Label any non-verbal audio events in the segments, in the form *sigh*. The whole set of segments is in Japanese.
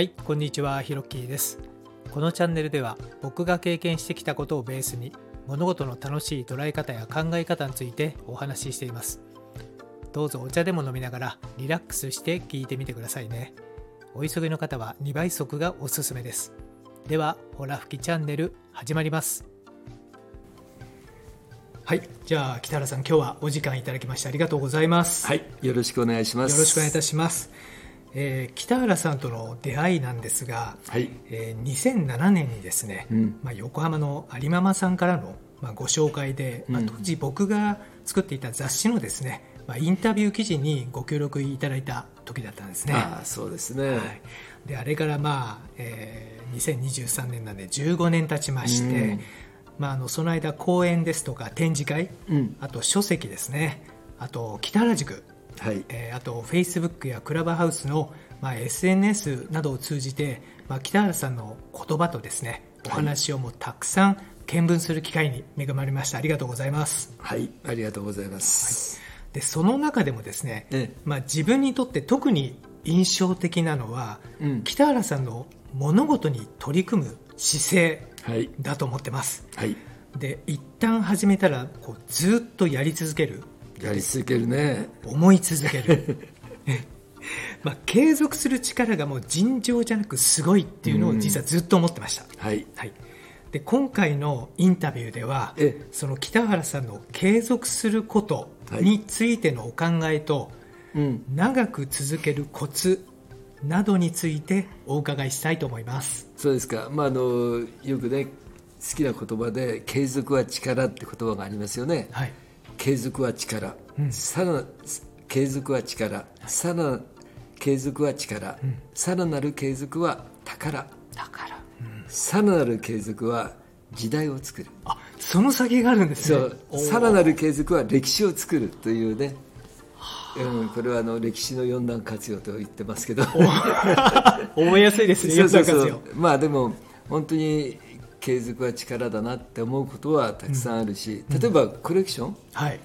はい、こんにちは、ひろっきーです。このチャンネルでは僕が経験してきたことをベースに物事の楽しい捉え方や考え方についてお話ししています。どうぞお茶でも飲みながらリラックスして聞いてみてくださいね。お急ぎの方は2倍速がおすすめです。では、ほら吹きチャンネル始まります。はい、じゃあ北原さん、今日はお時間いただきましてありがとうございます。はい、よろしくお願いします。よろしくお願いいたします。えー北原さんとの出会いなんですが、はい、えー2007年にですね、うん。まあ、横浜の有ママさんからの、まあ、ご紹介で、まあ、うん当時僕が作っていた雑誌のですね、まあ、インタビュー記事にご協力いただいた時だったんですね。ああ、そうですね。はい、であれから、まあえー2023年なんで15年経ちまして、うん。まあ、あのその間講演ですとか展示会うん、あと書籍ですね。あと北原塾はい、えーあとフェイスブックやクラブハウスの、まあ、SNS などを通じて、まあ、北原さんの言葉とですねお話をもうたくさん見聞する機会に恵まれました。ありがとうございます。はい、ありがとうございます。でその中でもですね、え。まあ、自分にとって特に印象的なのは、うん。北原さんの物事に取り組む姿勢はい、だと思ってます。はい、で一旦始めたらこうずっとやり続けるやり続けるね。思い続ける。*laughs* まあ継続する力がもう尋常じゃなくすごいっていうのを実はずっと思ってました、はい、はい、で今回のインタビューではええ。その北原さんの継続することについてのお考えと、うん、長く続けるコツなどについてお伺いしたいと思います。そうですか。まあ、あの、よくね、好きな言葉で、継続は力って言葉がありますよね。はい継続は力、うん。さら継続は力、さら継続は力、さらなる継続は宝、だから、さらなる継続は時代を作る。あその先があるんですね。さらなる継続は歴史を作るというね、うん、これはあの歴史の四段活用と言ってますけど。*laughs* 覚えやすいですね。そうそうそ四段活う。まあでも本当に継続は力だなって思うことはたくさんあるし、例えばコレクション、用はい。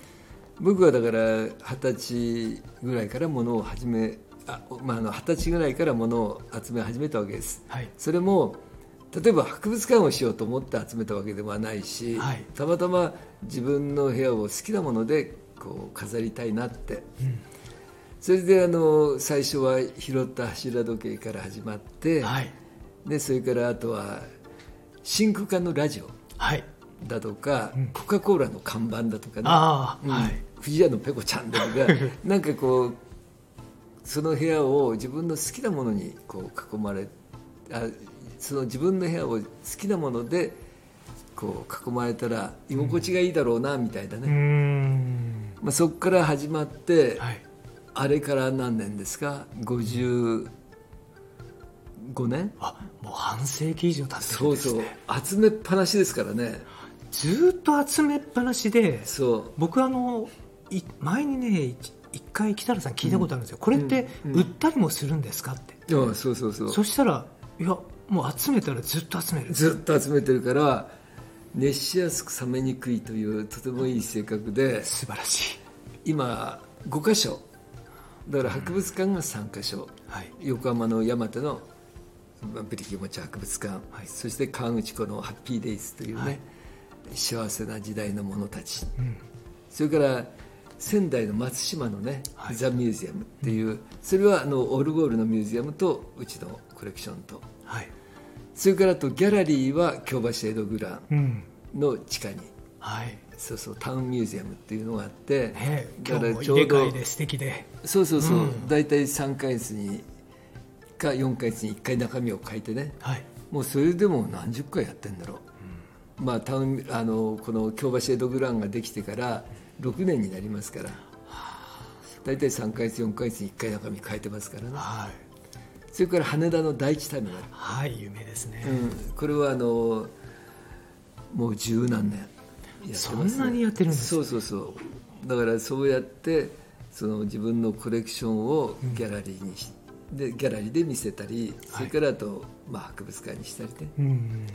僕はだから二十歳ぐらいから物を始めあまああの二十歳ぐらいから物を集め始めたわけです。はい。それも例えば博物館をしようと思って集めたわけではないし、はい。たまたま自分の部屋を好きなものでこう飾りたいなって、それであの最初は拾った柱時計から始まって、はい。でそれからあとは真空管のラジオはい。だとか、コカ・コーラの看板だとかね。うん。はい。藤屋のペコちゃんだとか *laughs* なんかこうその部屋を自分の好きなものにこう囲まれあその自分の部屋を好きなものでこう囲まれたら居心地がいいだろうなみたいなね、ん。まあ、そこから始まって、はい。あれから何年ですか？55年？あもう半世紀以上経ってるんそうそう。ですね集めっぱなしですからね。ずーっと集めっぱなしでそう。僕あのい前にね一一回北原さん聞いたことあるんですよ、これってうん。売ったりもするんですかって、いやそうそうそう。そしたらいやもう集めたらずっと集める。ずっと集めてるから熱しやすく冷めにくいというとてもいい性格で素晴らしい。今5箇所。だから博物館が3箇所、はい。横浜の山手のまあブリキモチ博物館、はい。そして河口湖のハッピーデイズというね、はい。幸せな時代の者たち。うん。それから仙台の松島のね、はい。ザ・ミュージアムっていう、それはあのオルゴールのミュージアムとうちのコレクションと。はい。それからあとギャラリーは京橋エドグランうん。の地下に。はい。そうそうタウンミュージアムっていうのがあって、ねだからちょうど替えで素敵で。そうそうそう、うん。大体3ヶ月にか4ヶ月に1回中身を書いてね。はい。もうそれでも何十回やってんだろう、まあタウンあのこの京橋エドグランができてから6年になりますから。大体3ヶ月4ヶ月に1回中身書いてますからね。はい。それから羽田の第一ターミナルはい有名ですね、うん、これはあのもう十何年やってます、そんなにやってるんですそうそうそう。だからそうやってその自分のコレクションをギャラリーにし、でギャラリーで見せたりそれからあと、まあ、博物館にしたりね。うん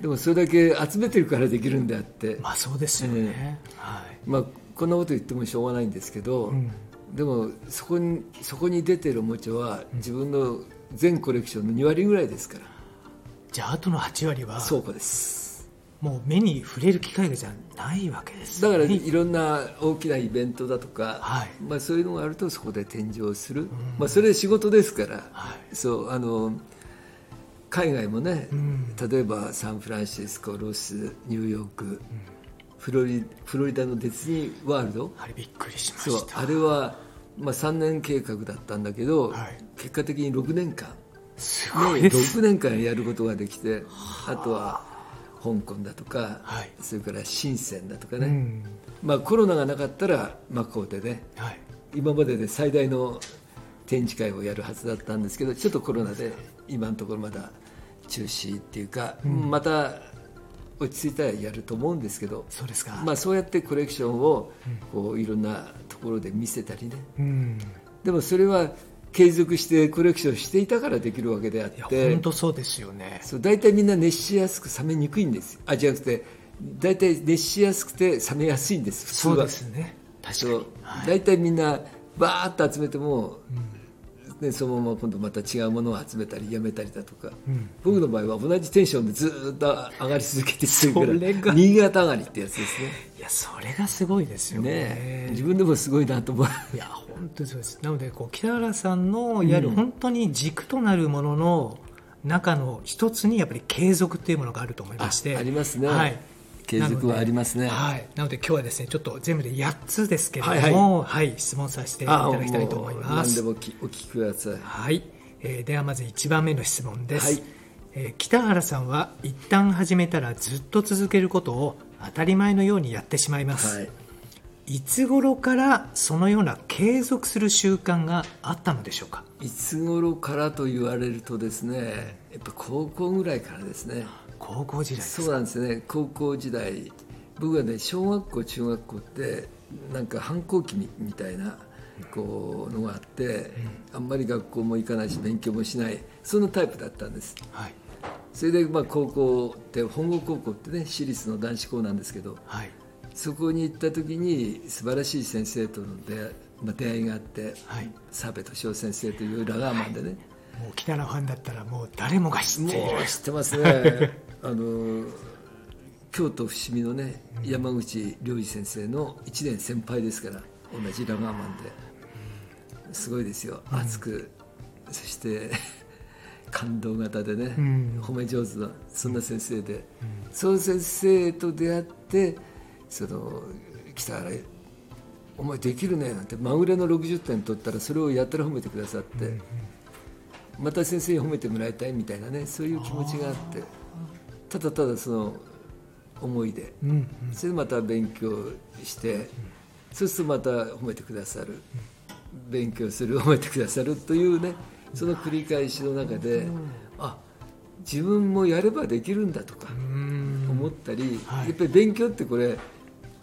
でもそれだけ集めてるからできるんであって、まあそうですよね、はい。まあ、こんなこと言ってもしょうがないんですけど、うん。でもそこにそこに出てるおもちゃは自分の全コレクションの2割ぐらいですから。じゃああとの8割は倉庫ですもう目に触れる機会がじゃないわけです、だからいろんな大きなイベントだとか、はい。まあ、そういうのがあるとそこで展示をする、まあ、それ仕事ですから、はい。そうあの海外もね、ん。例えばサンフランシスコロスニューヨーク、フロリフロリダのディズニーワールド？あれびっくりしまそうしたあれは、まあ、3年計画だったんだけど、はい。結果的に6年間。すねごいです、6年間やることができてあとは香港だとか、はい。それから深センだとかね、うん。まあ、コロナがなかったらマカオで。ねはい。今までで最大の展示会をやるはずだったんですけどちょっとコロナで今のところまだ中止っていうか、また落ち着いたらやると思うんですけど、そうですか、まあ、そうやってコレクションをこういろんなところで見せたりね。うん。でもそれは継続してコレクションしていたからできるわけであって。本当そうですよね。そう大体みんな熱しやすく冷めにくいんです。よあじゃなくて大体熱しやすくて冷めやすいんです。普通は。そうですね。確かに。そう。大体みんなバーッと集めても、ね、そのまま今度また違うものを集めたりやめたりだとか、ん。僕の場合は同じテンションでずーっと上がり続けてきてるからそれが。新潟上がりってやつですいやそれがすごいですよね。ねね自分でもすごいなと思う。いや本当にそうです。なのでこう北原さんのいわゆる本当に軸となるものの中の一つにやっぱり継続っていうものがあると思いまして。あありますね。はい、継続はありますね。なので,、はい、なので今日はですねちょっと全部で8つですけれども、はい質問させていただきたいと思います。何でもお聞きください。はい、えーではまず1番目の質問です、はい。えー北原さんは一旦始めたらずっと続けることを当たり前のようにやってしまいます、はいいつ頃からそのような継続する習慣があったのでしょうか？いつ頃からと言われるとですねやっぱ高校ぐらいからですね。高校時代そうなんですね。高校時代。僕はね小学校中学校ってなんか反抗期みみたいなこうのがあって、あんまり学校も行かないし勉強もしない。そのタイプだったんです。はい。それでまあ高校って本郷高校ってね私立の男子校なんですけどはいそこに行った時に素晴らしい先生との出会い,、まあ、出会いがあってはい。澤部敏夫先生というラガーマンでね、もう北原ファンだったらもう誰もが知ってもう知ってますね。*laughs* あの京都伏見のね山口良二先生の1年先輩ですから同じラガーマンで。すごいですよ。熱く、そして *laughs* 感動型でね、ん。褒め上手なそんな先生で、その先生と出会ってその北原お前できるねなんてまぐれの60点取ったらそれをやったら褒めてくださって、また先生に褒めてもらいたいみたいなねそういう気持ちがあってただただその思いで、うんうん。それでまた勉強して、そうするとまた褒めてくださる、勉強する褒めてくださるというねその繰り返しの中で、あ自分もやればできるんだとかうん。思ったり、はい。やっぱり勉強ってこれ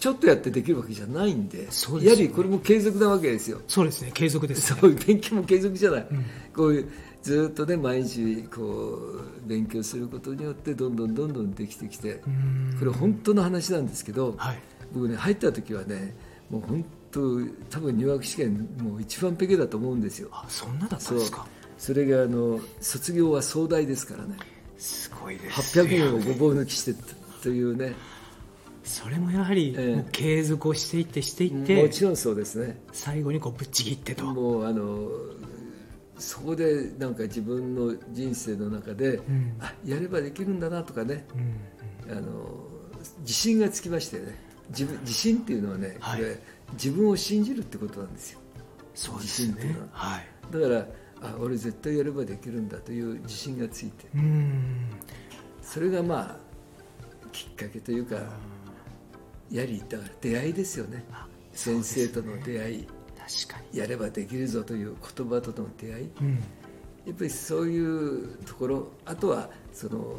ちょっとやってできるわけじゃないんでね。やはりこれも継続なわけですよ。そうですね継続ですね。そう勉強も継続じゃない、こういうずっとね毎日こう勉強することによってどんどんどんどんできてきてうん。これ本当の話なんですけど、はい。僕ね入った時はねもう本当多分入学試験もう一番ペケだと思うんですよ。あそんなだったそうんですか？それがあの卒業は壮大ですからね。すごいです800人をごぼう抜きしてというねそれもやはりえ継続をしていってしていっもてちろんそうですね。最後にこうぶっちぎってと。もうあのそこでなんか自分の人生の中で、ん。あやればできるんだなとかね。うんあの自信がつきましてね。自分自信っていうのはね、はい。これ自分を信じるってことなんですよ。そうですね。自信っていうのは。はい。だからあ俺絶対やればできるんだという自信がついて。うん。それがまあきっかけというかやりだから出会いですよね。先生との出会い、確かやればできるぞという言葉との出会い。にうん。やっぱりそういうところあとはその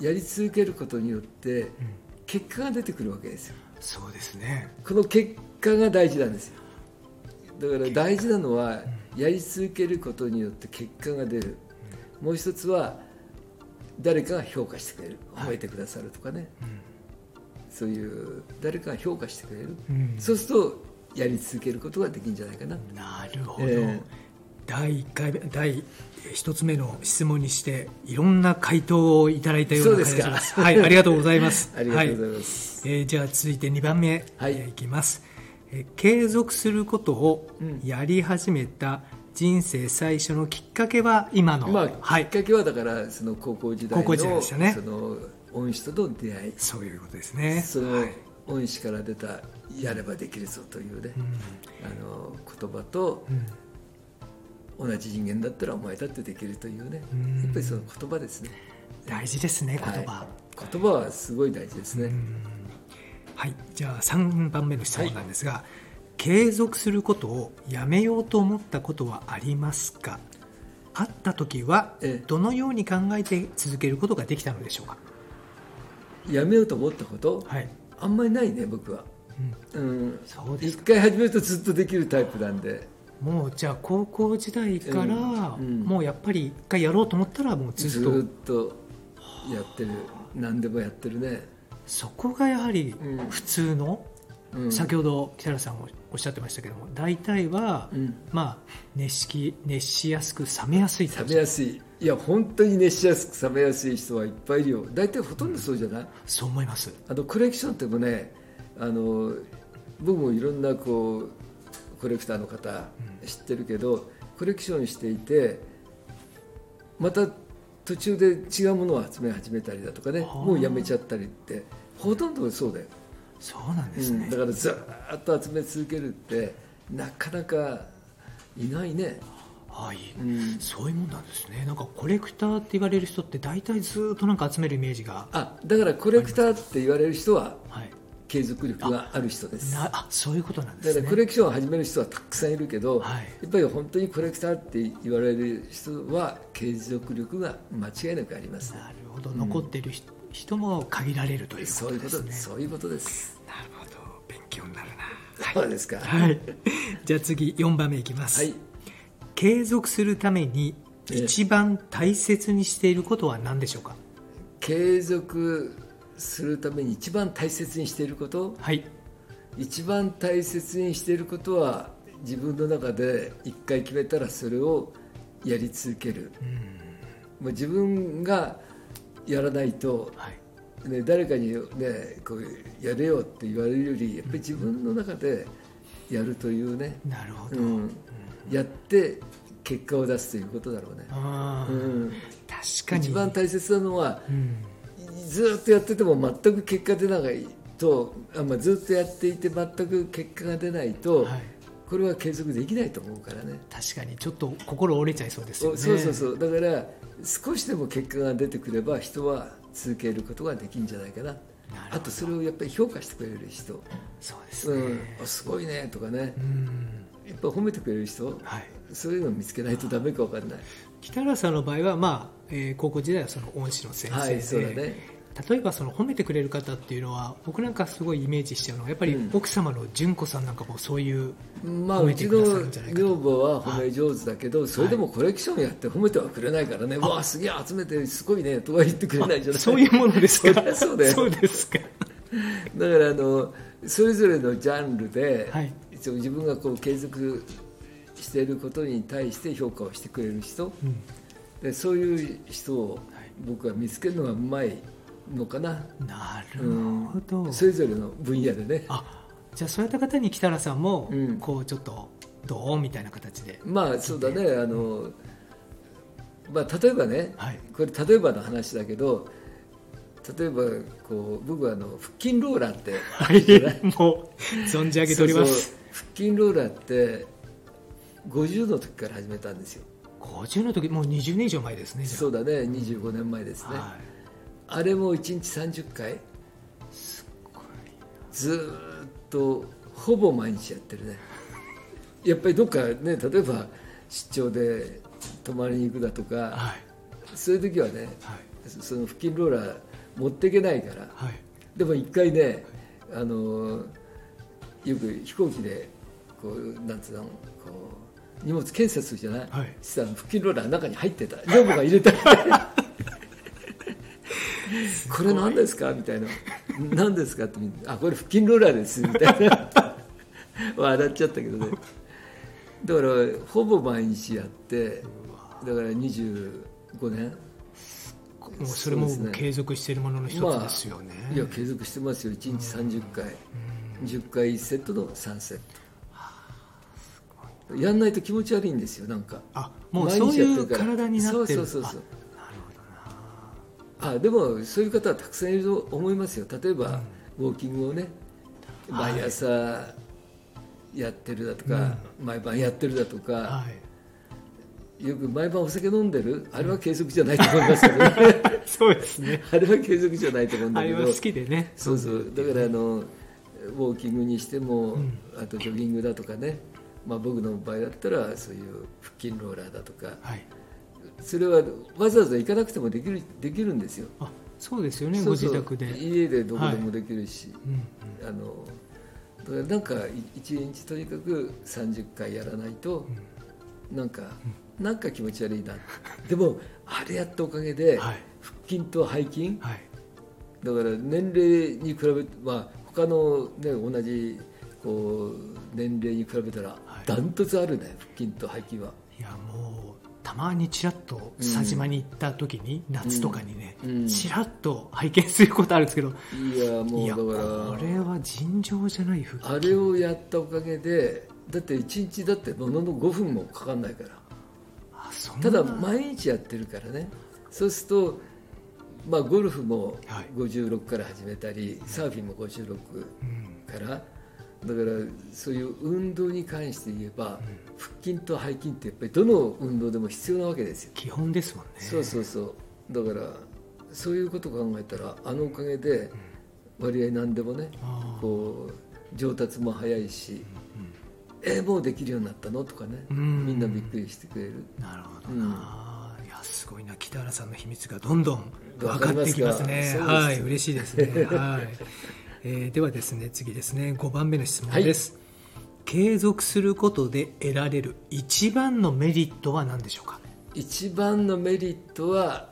やり続けることによって結果が出てくるわけですよ。そうですね。この結果が大事なんですよ。だから大事なのはやり続けることによって結果が出る。もう一つは誰かが評価してくれる。褒めてくださるとかね、そういう誰かが評価してくれる、うん。そうするとやり続けることができるんじゃないかな。なるほど、ええ。第1回目第一つ目の質問にしていろんな回答をいただいたような感じがします。はいありがとうございます。*laughs* ありがとうございます、はい、えーじゃあ続いて2番目、はい。えーいきます、えー継続することをうん。やり始めた人生最初のきっかけは今の、まあ、はい。きっかけはだからその高校時代の高校時代でしたね。その恩師との出会い。そういうことですね。そのはい。恩師から出たやればできるぞというね、うん。あの言葉とうん。同じ人間だったらお前だってできるというねうん。やっぱりその言葉ですね。大事ですね言葉、はい。言葉。はすごい大事ですね、はい、じゃあ3番目の質問なんですが、継続することをやめようと思ったことはありますか？あった時はええどのように考えて続けることができたのでしょうか、やめようと思ったことはい。あんまりないね僕は、うん、うん、そうです。一回始めるとずっとできるタイプなんで。もうじゃあ高校時代から、うん。うん。もうやっぱり一回やろうと思ったらもうずっと。ずっとやってる。何でもやってるね、そこがやはりうん。普通の、うん、先ほど北原さんもおっしゃってましたけども大体は、うん。まあ熱し熱しやすく冷めやすい冷めやすい。いや本当に熱しやすく冷めやすい人はいっぱいいるよ。大体ほとんどそうじゃない、そう思います。あのコレクションってもねあの僕もいろんなこうコレクターの方知ってるけど、コレクションしていてまた途中で違うものを集め始めたりだとかねもうやめちゃったりってほとんどそうだよ、そうなんですね。うん、だ、からずーっと集め続けるってなかなかいないね、はい、うん、そういうもんなんですね。なんかコレクターって言われる人って大体ずっとなんか集めるイメージが、あだからコレクターって言われる人ははい、継続力がある人です。なあそういうことなんでだからすねコレクションを始める人はたくさんいるけど、はい。やっぱり本当にコレクターって言われる人は継続力が間違いなくありますね。なるほど。残ってる人,、人も限られるというこそういうこととです。ねそういうことです。なるほど。勉強になるそうですか。なはい。*laughs* じゃあ次4番目いきます、はい。継続するために一番大切にしていることは何でしょうか？継続するために一番大切にしていること？はい。一番大切にしていることは自分の中で一回決めたらそれをやり続ける、もう自分がやらないとはい。ね、誰かに、ね、こうやれよって言われるよりやっぱり自分の中でやるというね、なるほど、うん、やって結果を出すということだろうね、あーうん、確かに。一番大切なのはうん。ずっとやってても全く結果出ないとあ、まあ、ずっとやっていて全く結果が出ないと、はい。これは継続できないと思うからね。確かに。ちょっと心折れちゃいそうですよね。おそうそうそう。だから少しでも結果が出てくれば人は続けることができるんじゃないかな。あとそれをやっぱり評価してくれる人。そうですね。うん、あすごいね。とかね。うん。やっぱ褒めてくれる人？はい。そういうのを見つけないとダメか分かんない。北原さんの場合は、まあえー高校時代はその恩師の先生で、はいそうだね例えばその褒めてくれる方っていうのは僕なんかすごいイメージしちゃうのはやっぱりうん。奥様の純子さんなんかもそういう、まあ褒めてくだうちのさるんじゃないかと。女房は褒め上手だけどそれでもコレクションやって褒めてはくれないからね「わあすげえ集めてすごいね」とは言ってくれないじゃない。そういうものですか。*laughs* そうだよ。そうですか。だからあのそれぞれのジャンルで、はい。自分がこう継続していることに対して評価をしてくれる人。うん。でそういう人をはい。僕は見つけるのがうまいのかな、なるうん。ほど、それぞれの分野でね。あじゃあそういった方に北原さんも、うん。こうちょっとどう？みたいな形で。まあそうだね。あの、まあ、例えばね、はい。これ例えばの話だけど例えばこう僕はあの腹筋ローラーってはい。もう存じ上げております。腹筋ローラーって50の時から始めたんですよ。50の時もう20年以上前ですねそうだね。25年前ですね、はいあれも1日30回？ずーっとほぼ毎日やってるね。やっぱりどっかね例えば出張で泊まりに行くだとかはい。そういう時はねはい。その腹筋ローラー持っていけないからはい。でも一回ねあのよく飛行機でこうなんつうのこう荷物検査するじゃない、はい。そしたら腹筋ローラーの中に入ってた。女房が入れた *laughs* *laughs* これ何ですか？みたいな。何ですか？って。あこれ腹筋ローラーです。みたいな。*laughs* 笑っちゃったけどね。だからほぼ毎日やってだから25年。もうそれも継続しているものの一つですよね、まあ、いや継続してますよ。1日30回、うん、10回1セットの3セット。やんないと気持ち悪いんですよなんか。あもうそういう体になってる。そうそうそうそうあでもそういう方はたくさんいると思いますよ。例えば、うん、ウォーキングをね毎朝やってるだとか、はい、毎晩やってるだとか、はい、よく毎晩お酒飲んでるあれは継続じゃないと思いますけどね。*laughs* そうですね。あれは継続じゃないと思うんだけど。あれは好きでね。そうそう。だからあのウォーキングにしても、うん、あとジョギングだとかね、まあ、僕の場合だったらそういう腹筋ローラーだとか、はいそれはわざわざ行かなくてもできるできるんですよ。あそうですよねご自宅で。家でどこでもできるし、はい、あのだからなんか一日とにかく30回やらないと、うん、なんか、うん、なんか気持ち悪いな。でもあれやったおかげで、はい、腹筋と背筋、はい、だから年齢に比べまあ他の、ね、同じこう年齢に比べたらダントツあるね、腹筋と背筋は。いやもうたまにちらっと佐島に行った時に、うん、夏とかにね、うん、ちらっと拝見することあるんですけどいやもうだからこれは尋常じゃないあれをやったおかげでだって1日だってものの5分もかかんないから。ただ毎日やってるからね。そうするとまあゴルフも56から始めたり、はい、サーフィンも56から、だからそういう運動に関して言えば、腹筋と背筋ってやっぱりどの運動でも必要なわけですよ。基本ですもんね。そうそうそう。だからそういうことを考えたらあのおかげで割合何でもね、こう上達も早いし、えー、もうできるようになったの？とかね、みんなびっくりしてくれる。なるほど。な、いやすごいな。北原さんの秘密がどんどん分かってきますね。はい嬉しいですね。はい。えー、ではですね次ですね。5番目の質問です、はい、継続することで得られる一番のメリットは何でしょうか？一番のメリットは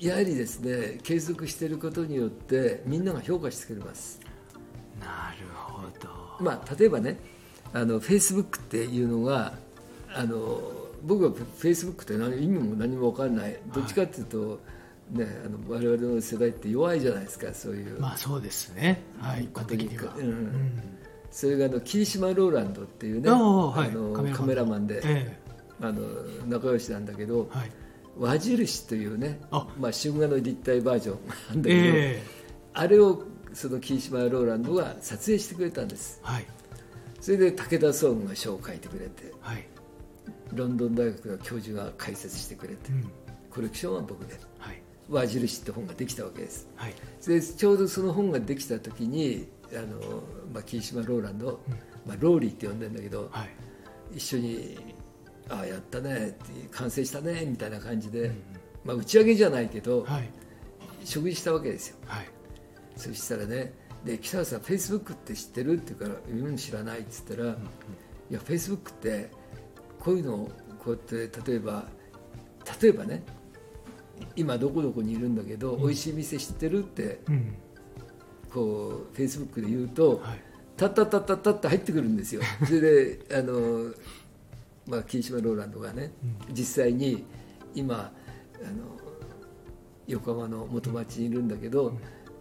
やはりですね継続していることによってみんなが評価してくれます。なるほど、まあ、例えばねあのフェイスブックっていうのがあの僕はフェイスブックって何意味も何も分からない。どっちかっていうと、はいね、あの我々の世代って弱いじゃないですかそういう。まあそうですね。はい。一般的には、うん、うん、それがあの霧島ローランドっていうねあのカメラマン。で、ええ、あの仲良しなんだけど、はい、輪印というねあ、まあ、春画の立体バージョンなんだけど、え、あれをその霧島ローランドが撮影してくれたんです、はい、それで武田壮が書を書いてくれて、はい、ロンドン大学の教授が解説してくれて、うん、コレクションは僕で、はい。輪印って本ができたわけです、はい、でちょうどその本ができた時にあの、まあ、霧島ローランド、うん、まあ、ローリーって呼んでるんだけど、はい、一緒に「ああやったね」完成したね」みたいな感じで、うん、まあ、打ち上げじゃないけど、はい、食事したわけですよ、そしたらねで北原さんフェイスブックって知ってるって言うから「うん知らない」っつったら「うんうん、いやフェイスブックってこういうのをこうやって例えば例えばね今どこどこにいるんだけど、うん、美味しい店知ってるって、うん、こうフェイスブックで言うと、はい、たったったったったって入ってくるんですよそれであの、まあ、霧島ローランドがね、うん、実際に今あの横浜の元町にいるんだけど、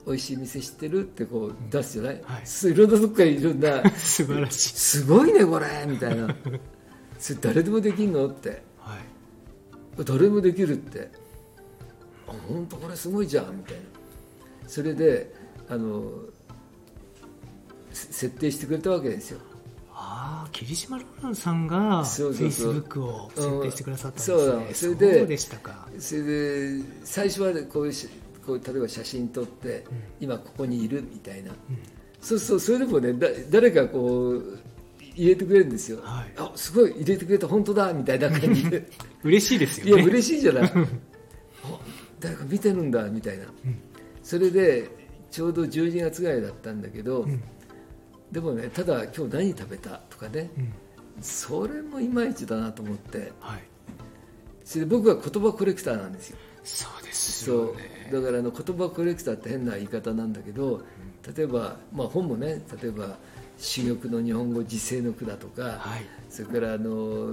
美味しい店知ってるってこう出すじゃない、はい、いろんなとこからいろんな素晴らしいすごいねこれみたいなそれ誰でもできるのって、はい、誰もできるって本当これすごいじゃんみたいなそれであの設定してくれたわけですよ。ああ霧島ローランさんがフェイスブックを設定してくださったんですね、うん、それでそうでしたか。それで最初はこういうこう例えば写真撮って、うん、今ここにいるみたいな、うん、そうそうそれでもねだ誰かこう入れてくれるんですよ、はい、あすごい入れてくれた本当だみたいな感じで。嬉しいですよね。いや嬉しいじゃない。*laughs* 誰か見てるんだみたいな、うん、それでちょうど12月ぐらいだったんだけど、うん、でもねただ今日何食べたとかね、うん、それもいまいちだなと思って、はい、それで僕は言葉コレクターなんですよ。そうですよ、ね、だからあの言葉コレクターって変な言い方なんだけど例えば、まあ、本もね例えば珠玉の日本語時世の句だとか、はい。それからあの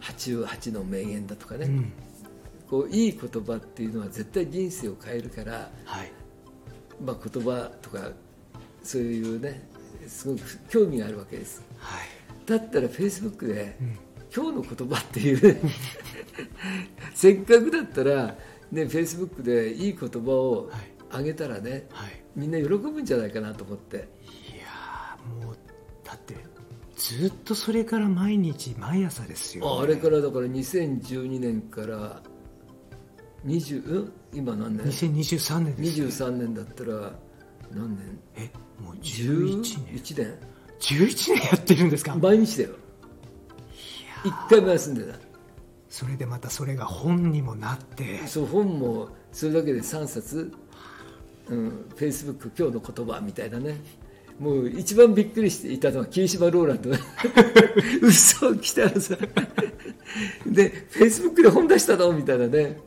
88の名言だとかね、うん。こういい言葉っていうのは絶対人生を変えるから、はいまあ、言葉とかそういうねすごく興味があるわけです。はい。だったらフェイスブックで、うん。今日の言葉っていうね *laughs* せっかくだったらねフェイスブックでいい言葉をはい。あげたらね、はい。みんな喜ぶんじゃないかなと思って。いやーもうだってずっとそれから毎日毎朝ですよ、ね、ああれからだから2012年から20うん今何年？2023年ですよ23年だったら何年？えもう11年。11年。11年やってるんですか？毎日だよ。一回も休んでない。それでまたそれが本にもなって。そう本もそれだけで3冊。うん、フェイスブック今日の言葉みたいなね。もう一番びっくりしていたのは霧島ローランド。*laughs* 嘘来たらさでフェイスブックで本出したの？みたいなね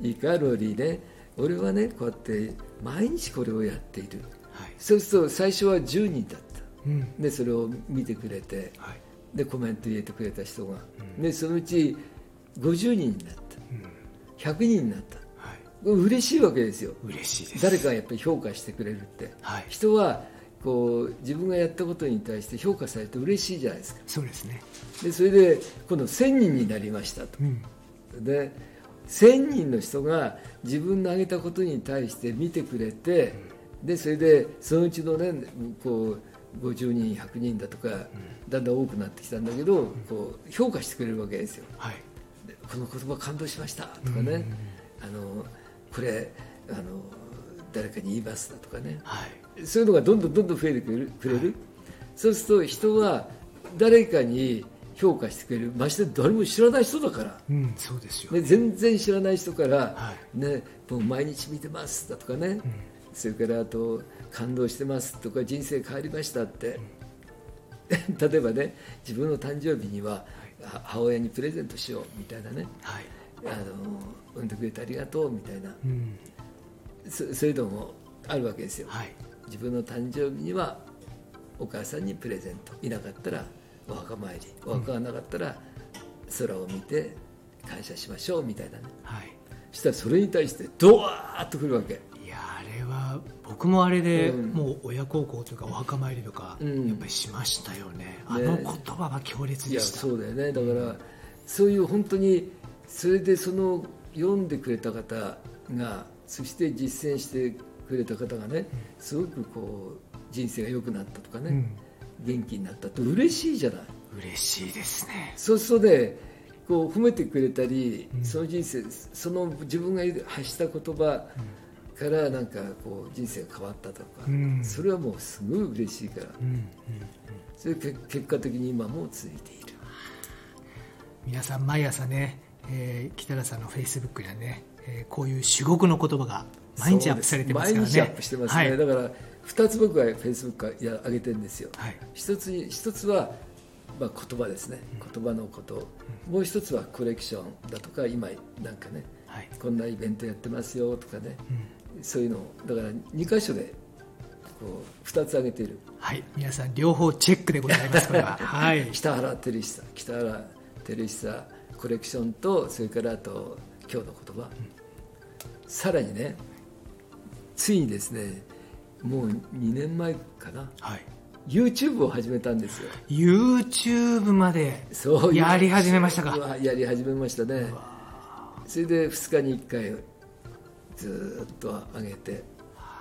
いいかローリーね。俺はねこうやって毎日これをやっている。はい。そうすると最初は10人だった。うん。でそれを見てくれて。はい。でコメント入れてくれた人が、でそのうち50人になっうん。た100人になった。はい。嬉しいわけですよ。嬉しいです。誰かがやっぱり評価してくれるって。はい。人はこう自分がやったことに対して評価されて嬉しいじゃないですかそうですねでそれで今度1000人になりましたとうんで1000人の人が自分の挙げたことに対して見てくれてでそれでそのうちのねこう50人100人だとかだんだん多くなってきたんだけどこう評価してくれるわけですよ。はい。でこの言葉感動しましたとかね。あのこれあの誰かに言いますだとかね。はい。そういうのがどんどんどんどん増えてくれるくれる、そうすると人は誰かに評価してくれる。まして誰も知らない人だから、うんそうですよ。ね、全然知らない人から、はね、もう毎日見てますだとかね、それからあと感動してますとか人生変わりましたって、*laughs* 例えばね自分の誕生日には、は母親にプレゼントしようみたいなね。はい。あの産んでくれてありがとうみたいな。うん。そそういうのもあるわけですよ。はい。自分の誕生日にはお母さんにプレゼント。いなかったらお墓参りお墓がなかったら空を見て感謝しましょうみたいなね。はい。そしたらそれに対してドワーッとくるわけ。いやあれは僕もあれで、うん。もう親孝行というかお墓参りとか、うん。やっぱりしましたよね。あの言葉は強烈でした。そうだよね。だから、そういう本当にそれでその読んでくれた方がそして実践してくれた方がねすごくこう人生が良くなったとかね、うん元気になったって嬉しいじゃない。嬉しいですね。そうするとねこう褒めてくれたり、うん。その人生その自分が発した言葉からなんかこう人生が変わったとか、うん。それはもうすごい嬉しいから。うんうんそれけ結果的に今も続いている。皆さん毎朝ね、えー北田さんのフェイスブックにはね、えーこういう至極の言葉が毎日アップされてますからね。毎日アップしてますね、はい。だから2つ僕はフェイスブックや上げてるんですよ。はい。一つに一つは、まあ、言葉ですね。言葉のこと、もう一つはコレクションだとか今なんかねはい。こんなイベントやってますよとかね、うん。そういうのをだから2箇所でこう2つ上げている。はい、皆さん両方チェックでございますこれは。*laughs* はい。北原照久北原照久コレクションとそれからあと今日の言葉、さらにねついにですねもう2年前かな。はい。YouTube を始めたんですよ。YouTube まで。そうやり始めましたか。やり始めましたね。それで2日に1回ずーっと上げて。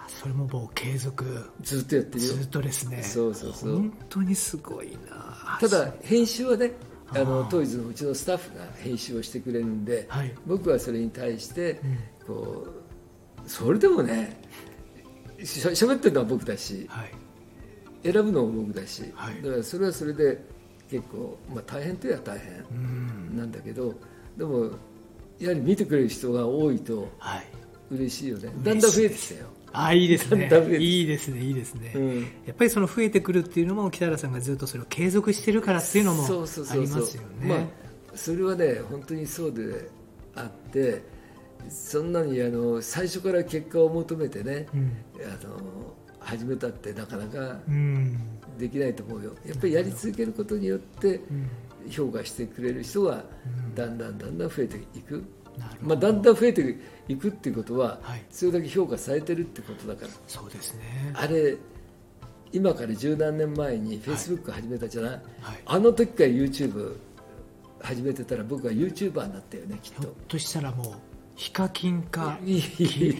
それももう継続。ずっとやってるよ。ずっとですね。そうそうそう。本当にすごいな。ただ編集はねあの当時のうちのスタッフが編集をしてくれるんで、はい。僕はそれに対してこうそれでもねしゃしゃべってるのは僕だしはい。選ぶのも僕だし、はい。だからそれはそれで結構、まあ、大変といえば大う変ん。なんだけどでもやはり見てくれる人が多いとはい。嬉しいよね。だんだん増えてきたよ、あいいですね。いいですねいいですね、うんやっぱりその増えてくるっていうのも北原さんがずっとそれを継続してるからっていうのもありますよねまあそれはね。本当にそうであってそんなにあの最初から結果を求めてね、うん。あの始めたってなかなかうん。できないと思うよ。やっぱりやり続けることによってうん。評価してくれる人がうん。だんだんだんだん増えていく、まあ、だんだん増えていくっていうことは、はい。それだけ評価されてるってことだから。そうですね。あれ今から十何年前にフェイスブック始めたじゃない、はい。あの時から YouTube 始めてたら僕は YouTuber になったよねきっひょっととしたらもうヒカキンか？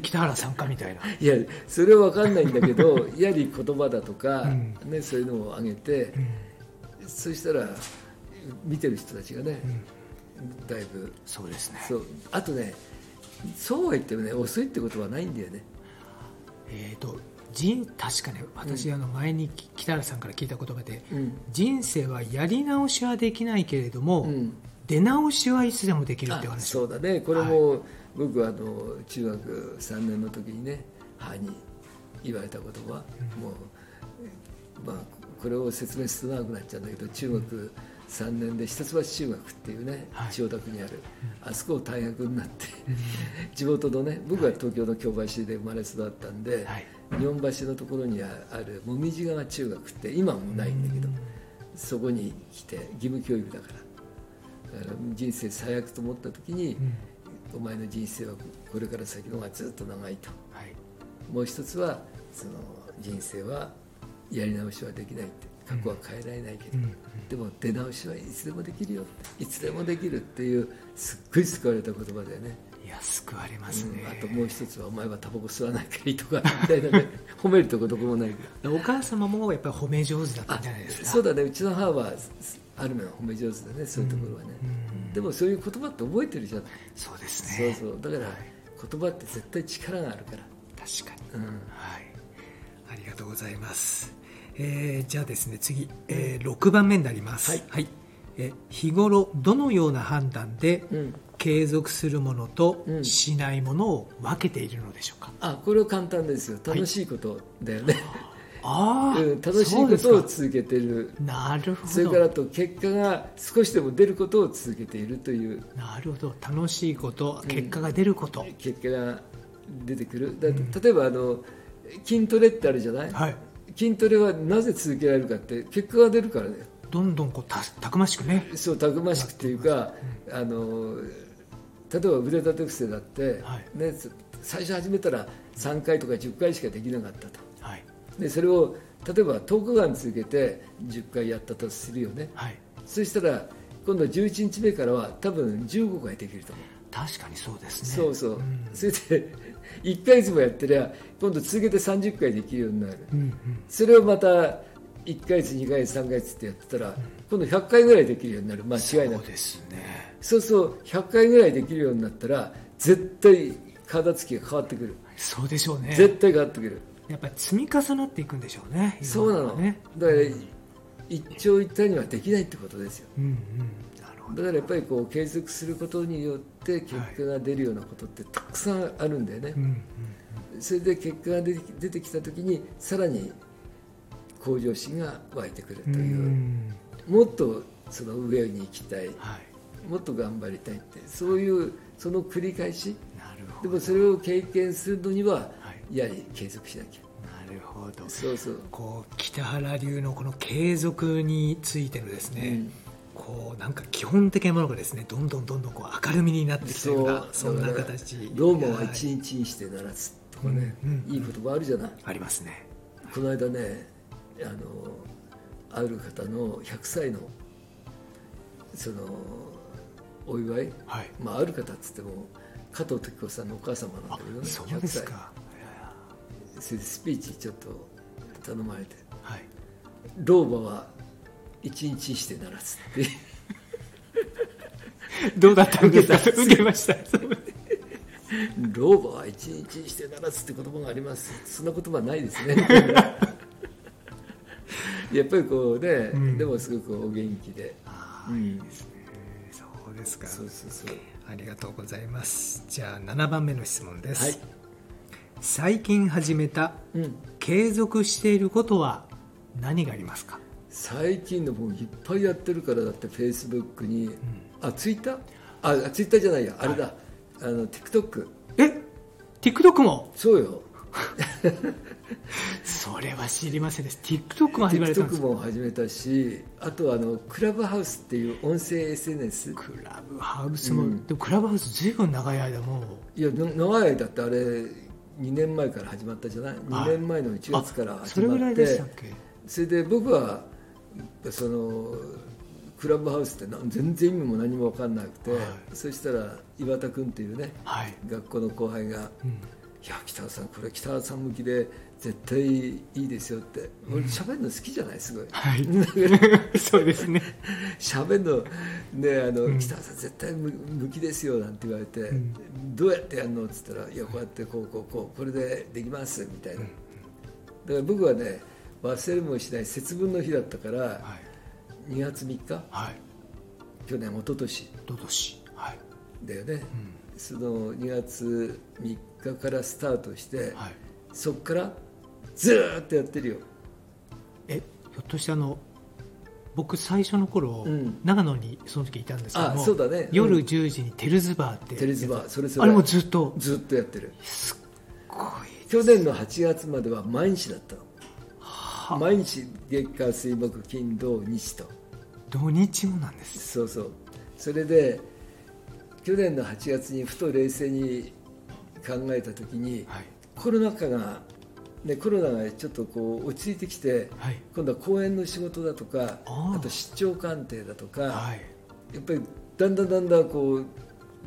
北原さんかみたいな。いやそれは分かんないんだけど *laughs* やはり言葉だとか、うん。ね、そういうのを上げてう、ん。そしたら見てる人たちがねう、ん。だいぶ。そうですね。そう。あとねそうは言ってもね遅いってことはないんだよね。えー、と人確かね私、あの前にき北原さんから聞いた言葉でうん、人生はやり直しはできないけれども、うん。出直しはいつでもできるって話。そうだね。これも、僕はあの中学3年の時にね母に言われた言葉、もう、まあ、これを説明すると長くなっちゃうんだけど中学3年で一橋中学っていうね、はい。千代田区にある、あそこを大学になって、*laughs* 地元のね僕は東京の京橋で生まれ育ったんで、はい。日本橋のところにある紅葉川中学って今はもうないんだけど、そこに来て義務教育だからだから人生最悪と思った時に、うんお前の人生はこれから先の方がずっと長いと。はい。もう一つはその人生はやり直しはできないって。過去は変えられないけど、うん。でも出直しはいつでもできるよいつでもできるっていうすっごい救われた言葉だよね、いや救われますね。うん、あともう一つはお前はタバコ吸わないからいいとかみたいなね。*laughs* 褒めるとこどこもないけど。お母様もやっぱり褒め上手だったあんじゃないですか？そうだね。うちの母はある面褒め上手だね。そういうところはね、うんでもそういう言葉って覚えてるじゃんそうですそうねそう。だからはい言葉って絶対力があるから、確かに。うん、はい。ありがとうございます、えーじゃあですね次、えー6番目になります。はい。えー日頃どのような判断でうん、継続するものとうん。しないものを分けているのでしょうか、あこれは簡単ですよ。楽しいことだよね、楽しいことを続けてる。なるほどそれからあと結果が少しでも出ることを続けているという。なるほど。楽しいこと結果が出ること、結果が出てくる。だ例えばあの筋トレってあるじゃない、はい。筋トレはなぜ続けられるかって結果が出るからねどんどんこうたたくましくね。そうたくましくっていうか、あの例えば腕立て伏せだって、はい。ね、つ最初始めたら3回とか10回しかできなかったと。はいでそれを例えば10日間続けて10回やったとするよね。はい。そしたら今度11日目からは多分15回できると思う、確かにそうですね。そうそう、ん。それで *laughs* 1ヶ月もやってりゃ今度続けて30回できるようになる。うんうん。それをまた1ヶ月2ヶ月3ヶ月ってやってたら今度100回ぐらいできるようになる。間違いなく。そうですね。そうそう。100回ぐらいできるようになったら絶対体つきが変わってくる、そうでしょうね。絶対変わってくるやっぱり積み重なっていくんでしょうねそうなの、ね。だから一長一短にはできないってことですよ。うんうん。なるほど。だからやっぱりこう継続することによって結果が出るようなことってたくさんあるんだよね、うんうんそれで結果が出てきた時にさらに向上心が湧いてくるとういう、ん。もっとその上に行きたい。はい。もっと頑張りたいって。そういうその繰り返し。なるほど。でもそれを経験するのにははいやはり継続しなきゃ。なるほど。そうそう、こう北原流のこの継続についてのですね、うん。こうなんか基本的なものがですねどんどんどんどんこう明るみになってきたようなそんな形。ローマははい。一日にしてならずとかね、うんうん。いい言葉あるじゃない。ありますね。この間ねあのある方の100歳のそのお祝い、はい。まあ、ある方っつっても加藤時子さんのお母様なんあだけどねそうですか。100歳それでスピーチちょっと頼まれて。はい。老婆は一日にしてならずって。*laughs* どうだった受けた受けました。*laughs* 老婆は一日にしてならずって言葉があります。そんな言葉ないですね。*laughs* やっぱりこうね、うん。でもすごくお元気で。ああうん。いいですね。そうですか。そうそうそう。ありがとうございます。じゃあ7番目の質問です、はい最近始めたうん。継続していることは何がありますか、最近のもういっぱいやってるからだってフェイスブックに、うん。あツイッターあツイッターじゃないや。あれだ、あの TikTok え？TikTok も？そうよ。*laughs* それは知りませんです。TikTok も始めた TikTok も始めたしあとはあのクラブハウスっていう音声 SNS クラブハウスも、うん。でもクラブハウスずいぶん長い間もう。いやな長い間ってあれ2年前から始まったじゃない？2年前の1月から始まって。それで僕はそのクラブハウスってな全然意味も何も分かんなくて、はい。そしたら岩田君っていうねはい、学校の後輩がうん「いや北原さんこれ北原さん向きで絶対いいですよ」って。俺喋るの好きじゃない？すごい。はい、*laughs* そうですね。喋るのねあの、うん。北原さん絶対向向きですよなんて言われて、ん。どうやってやるの？っつったら「いやこうやってこうこうこうこれでできます」みたいな、だから僕はね忘れもしない節分の日だったからはい。2月3日？はい。去年一昨年。どどしはい、だよね、うん。その2月3日からスタートして、はい、そっからずーっとやってるよ。えひょっとしてあの僕最初の頃、うん。長野にその時いたんですけどそうだね。夜うん。10時にテルズバーってテレズバーそれそれ。あれもずっと。ずっとやってる。すっごい去年の8月までは毎日だったの。は毎日月火水木金土日と。土日もなんですそうそう。それで去年の8月にふと冷静に考えた時にはい。コロナ禍が、ね、コロナがちょっとこう落ち着いてきてはい。今度は講演の仕事だとかあと出張鑑定だとか、はい。やっぱりだんだんだんだんこう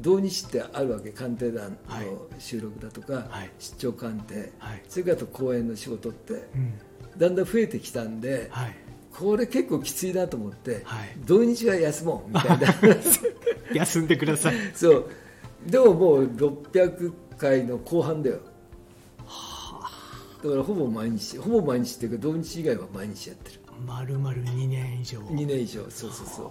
同日ってあるわけ鑑定団のはい。収録だとか、はい。出張鑑定、はい。それからあと講演の仕事ってうん。だんだん増えてきたんで、はい。これ結構きついなと思って、はい。土日は休もうみたいな。*laughs* 休んでください。そう。でももう600回の後半だよ。だからほぼ毎日ほぼ毎日っていうか土日以外は毎日やってる。丸々2年以上。2年以上。そうそうそう。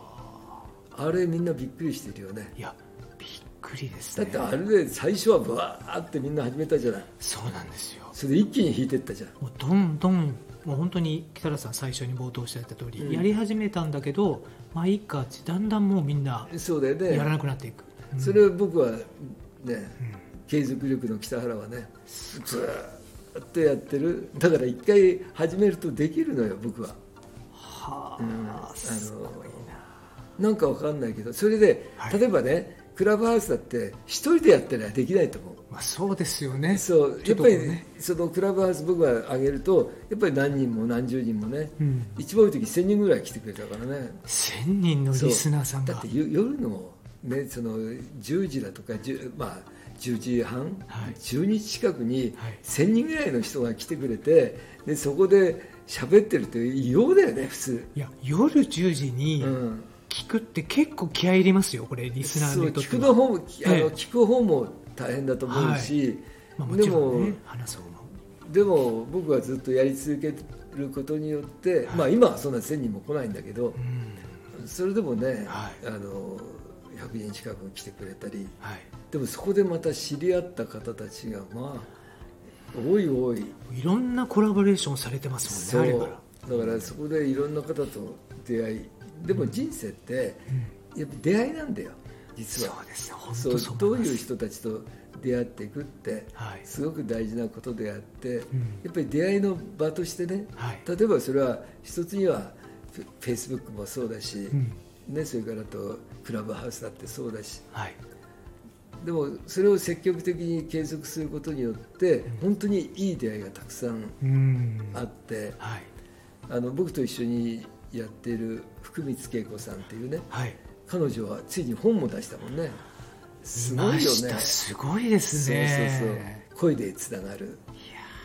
あれみんなびっくりしてるよね。いやびっくりですね。だってあれで最初はブワーってみんな始めたじゃない。そうなんですよ。それで一気に引いてったじゃん。もうどんどんもう本当に北原さん最初に冒頭おっしゃった通り、うん。やり始めたんだけどまあいいかだんだんもうみんなそうだよね。やらなくなっていく、うん。それを僕はね、継続力の北原はねずーっとやってる。だから一回始めるとできるのよ僕は。はうんあ、すごいな。んかわかんないけどそれで、はい。例えばねクラブハウスだって一人でやってりゃできないと思う。まあ、そうですよね。そうやっぱり、ねそのクラブハウス僕が上げるとやっぱり何人も何十人もね、うん、一番多い時1000人ぐらい来てくれたからね。1000人のリスナーさんが。だってゆ夜の,、ね、その10時だとか10、まあ、10時半、はい。12時近くにはい。1000人ぐらいの人が来てくれてでそこで喋ってるって異様だよね普通、いや夜10時にうん、聞くって結構気合い入れますよこれリスナーにとっては。聞くの方も、あえ。えの聞く方も大変だと思うし、まあ、もでもでも僕はずっとやり続けることによって、まあ、今はそんな1000人も来ないんだけどうん。それでもね、はい。あの100人近く来てくれたり。はい。でもそこでまた知り合った方たちがまあ多い多い。いろんなコラボレーションされてますもんねだからそこでいろんな方と出会い。でも人生ってやっぱ出会いなんだよ実は。そうですね本当そうどういう人たちと出会っていくってはい。すごく大事なことであって、ん。やっぱり出会いの場としてねはい。例えばそれは一つにはフフェイスブックもそうだし、うんね、それからあとクラブハウスだってそうだし。はい。でもそれを積極的に継続することによって本当にいい出会いがたくさんうん。あって。はい。あの僕と一緒にやっている福光恵子さんっていうねはい。彼女はついに本も出したもんね。す見ごいよね。ました。すごいですね。そうそうそう。恋でつながる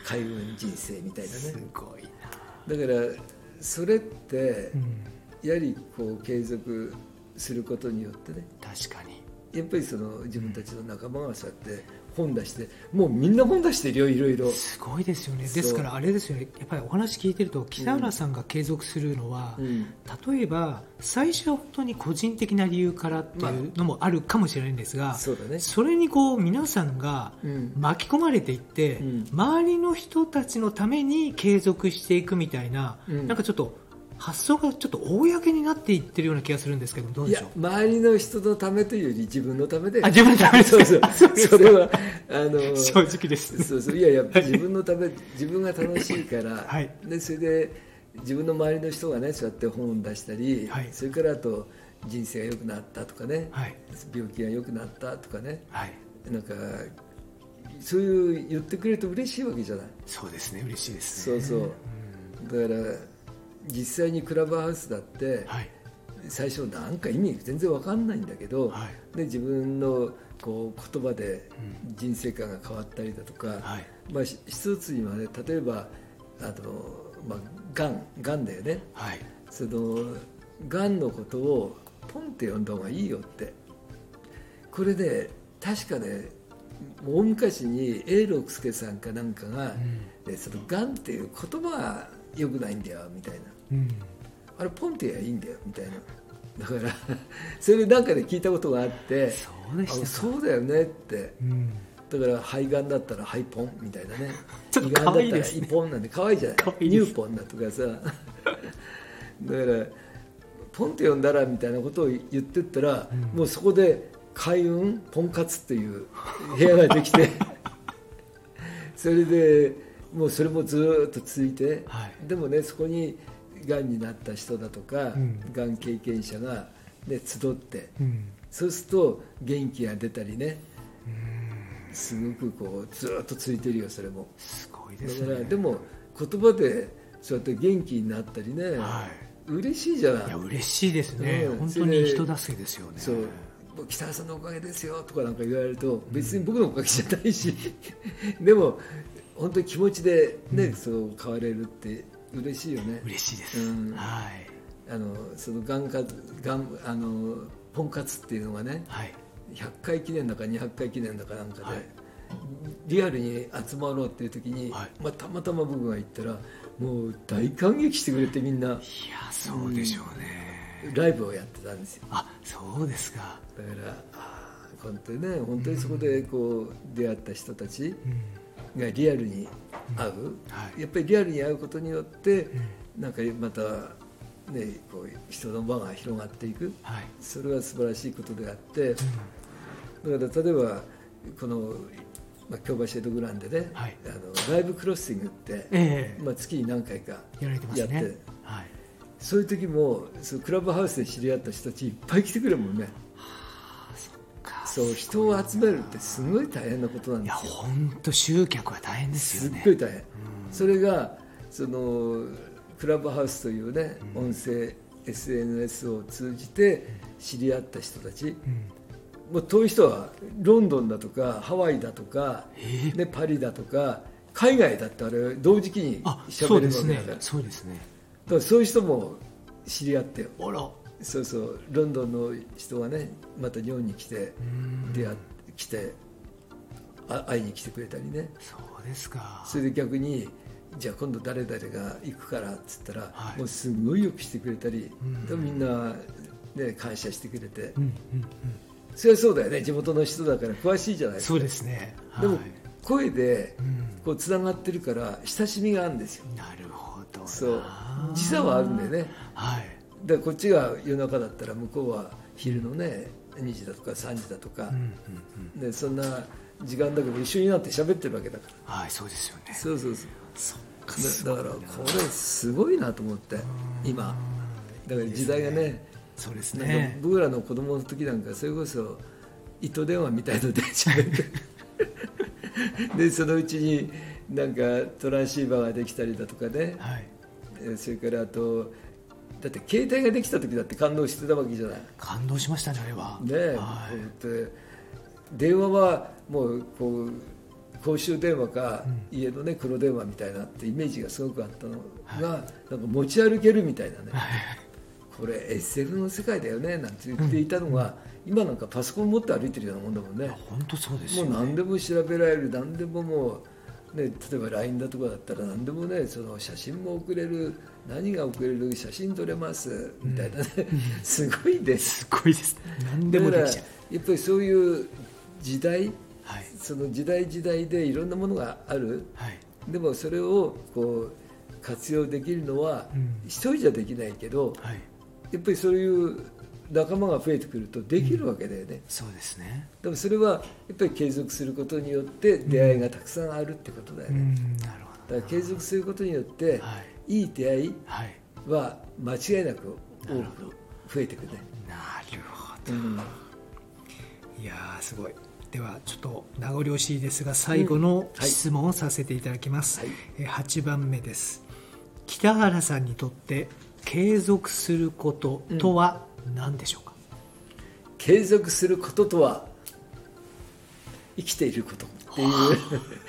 開運人生みたいなすねごいな。だからそれってうんやはりこう継続することによってね。確かに。やっぱりその自分たちの仲間がそうやって本出してもうみんな本出してるよいろいろ。すごいですよね。ですからあれですよね。やっぱりお話聞いてると北原さんが継続するのは、うん。例えば最初は本当に個人的な理由からっていうのもあるかもしれないんですが、そうだね。それにこう皆さんがうん。巻き込まれていって、うん。周りの人たちのために継続していくみたいな、うん。なんかちょっと発想がちょっと公になっていってるような気がするんですけどどうでしょう？周りの人のためというより自分のためで。あ自分のためですそうかそうそれはあの *laughs* 正直です。そうそう。いやいや自分のため自分が楽しいから、はい。でそれで自分の周りの人がねそうやって本を出したり、はい。それからあと人生が良くなったとかね、はい。病気が良くなったとかね。はい。なんかそういう言ってくれると嬉しいわけじゃない。そうですね。嬉しいですね。そうそう、だから実際にクラブハウスだって、はい。最初なんか意味全然わかんないんだけど、はい。で自分のこう言葉で人生観が変わったりだとか、はい。まあ、ひ一つにはね例えばあの、まあ、がんがんだよね。はい。そのがんのことをポンって呼んだ方がいいよって。これね確かね大昔に永六輔さんかなんかが、でそのがんっていう言葉が良くないんだよみたいな。うん。あれポンってやいいんだよみたいな。だから *laughs* それなんかで聞いたことがあってそうだよねって。うん。だから肺がんだったら肺ポンみたいなね。*laughs* ちょっと胃がんだったら可愛いですね。胃ポンなんて可愛いじゃない。可愛いです。ニューポンだとかさ。*laughs* だからポンって呼んだらみたいなことを言ってったら、もうそこで開運ポンカツっていう部屋ができてそれでもうそれもずーっと続いて、はい。でもねそこにがんになった人だとか、ん。がん経験者が、ね、集って、うん。そうすると元気が出たりねすごくこうずーっと続いてるよそれも。すごいだですね。からでも言葉でそうやって元気になったりね、は嬉しいじゃない。いや嬉しいですね。うん。本当に人助けですよね。そう。北原さんのおかげですよとかなんか言われると別に僕のおかげじゃないし。*laughs* でも本当に気持ちでね、そう変われるって嬉しいよね。嬉しいです。うん。はい。あのそのがんかがんあのポン活っていうのがねはい。100回記念だか200回記念だかなんかで、はい。リアルに集まろうっていう時に、はい。まあ、たまたま僕が行ったらもう大感激してくれてみんないやそうでしょうね。ライブをやってたんですよ。あそうですか。だからあー本当にね本当にそこでこう出会った人たちうんがリアルに会う、はい。やっぱりリアルに会うことによって、なんかまたねこう人の輪が広がっていく。はい。それは素晴らしいことであって、だから例えばこの、まあ、京橋エドグランでね、はい。あのライブクロッシングって、ええ。まあ、月に何回かやられてますやって、ねはい。そういう時もそうクラブハウスで知り合った人たちいっぱい来てくれるもんね。かそう人を集めるってすごい大変なことなんいやですよ。本当集客は大変ですすよね。っごい大変、それがそのクラブハウスというね、音声 SNS を通じて知り合った人たち、うん。もう遠い人はロンドンだとかハワイだとか、え。ね、パリだとか海外だってあれ同時期にあそ喋れるうですねわけだから,、そうですね。だからそういう人も知り合って。よあらそうそうロンドンの人がねまた日本に来てうん。出会っ来てあ会いに来てくれたりね。そうですか。それで逆にじゃあ今度誰々が行くからっつったら、はい。もうすごいよくしてくれたり、うん。でもみんな、ね、感謝してくれて、うんうんそれはそうだよね。地元の人だから詳しいじゃないですか。うんそうですね。でもはい声でうん。こうつながってるから親しみがあるんですよ。なるほどな。そう。時差はあるんだよね。はいだからこっちが夜中だったら向こうは昼のね2時だとか3時だとか。でそんな時間だけど一緒になって喋ってるわけだから。はいそうですよね。そうそうそう。だだからこれすごいなと思って今。だから時代がねそうですね。か僕らの子供の時なんかそれこそ糸電話みたいので喋って *laughs* でそのうちになんかトランシーバーができたりだとかね。はい。えーそれからあとだって携帯ができた時だって感動してたわけじゃない。感動しましたねあれは。ねえ、はい。って電話はもうこう公衆電話か、家のね黒電話みたいなってイメージがすごくあったのが、なんか持ち歩けるみたいなね、これ SF の世界だよねなんて言っていたのが、今なんかパソコン持って歩いてるようなもんだもんね、本当そうですもう何でも調べられる何でももう、ね、例えば LINE だとかだったら何でもねその写真も送れる何が送れる写真撮れます？みたいな。ね、*laughs* すごいです。すごいです何でもできちゃう。やっぱりそういう時代はい。その時代時代でいろんなものがある。はい。でもそれをこう活用できるのはうん。一人じゃできないけどはい。やっぱりそういう仲間が増えてくるとできるわけだよね、そうですね。でもそれはやっぱり継続することによって出会いがたくさんあるってことだよね、うん。なるほだから継続することによってどはいいい出会いはい。は間違いなく多く増えてくるね、なるほど。うん。いやーすごい。ではちょっと名残惜しいですが最後のはい。質問をさせていただきます、はい。えー8番目です。北原さんにとって継続することとは何でしょうか、継続することとは生きていることっていう。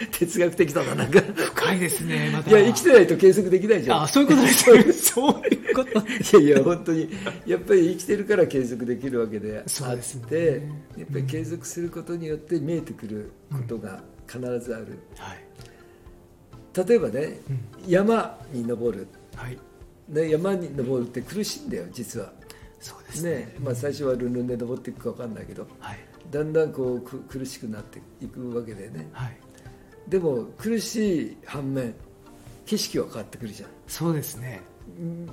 *laughs* 哲学的だななんか。深いですねまたいや生きてないと継続できないじゃん。あそういうことですね。そういうこと。いやいや本当に。やっぱり生きてるから継続できるわけであそうですね。って、やっぱり継続することによって見えてくることが必ずある、はい、例えばね、山に登る、はい、ね、山に登るって苦しいんだよ実は。そうですね。ねまあ、最初はルンルンで登っていくか分かんないけど。はいだんだんこうく苦しくなっていくわけでね。はい。でも苦しい反面景色は変わってくるじゃん。そうですね。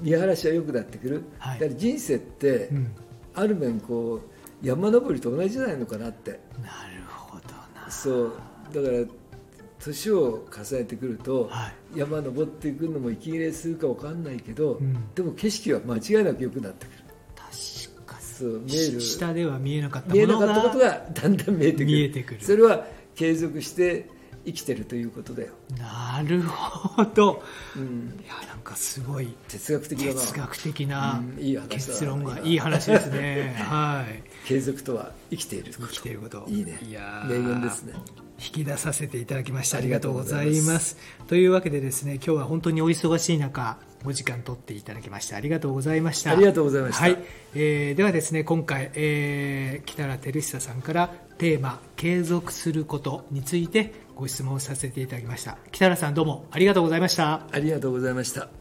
見晴らしは良くなってくる、はい。だから人生って、うん。ある面こう山登りと同じじゃないのかなって。なるほどな。そう。だから年を重ねてくると、はい。山登っていくのも息切れするか分かんないけど、うん。でも景色は間違いなく良くなってくるそう見える。に下では見えなかった見えものがなかったことがだんだん見えてくる。見えてくる。それは継続して生きてるということだよ、なるほど。うん、いやなんかすごい哲学的だな。哲学的なうんいい話だな結論が今。いい話ですね。*laughs* はい。継続とは生きていること。生きていること。いいね。いやー。名言ですね。引き出させていただきました。ありがとうございます。というわけでですね今日は本当にお忙しい中お時間取っていただきましてありがとうございました。ありがとうございました。はい。えーではですね今回、えー北原照久さんからテーマ「継続すること」についてご質問させていただきました。北原さんどうもありがとうございました。ありがとうございました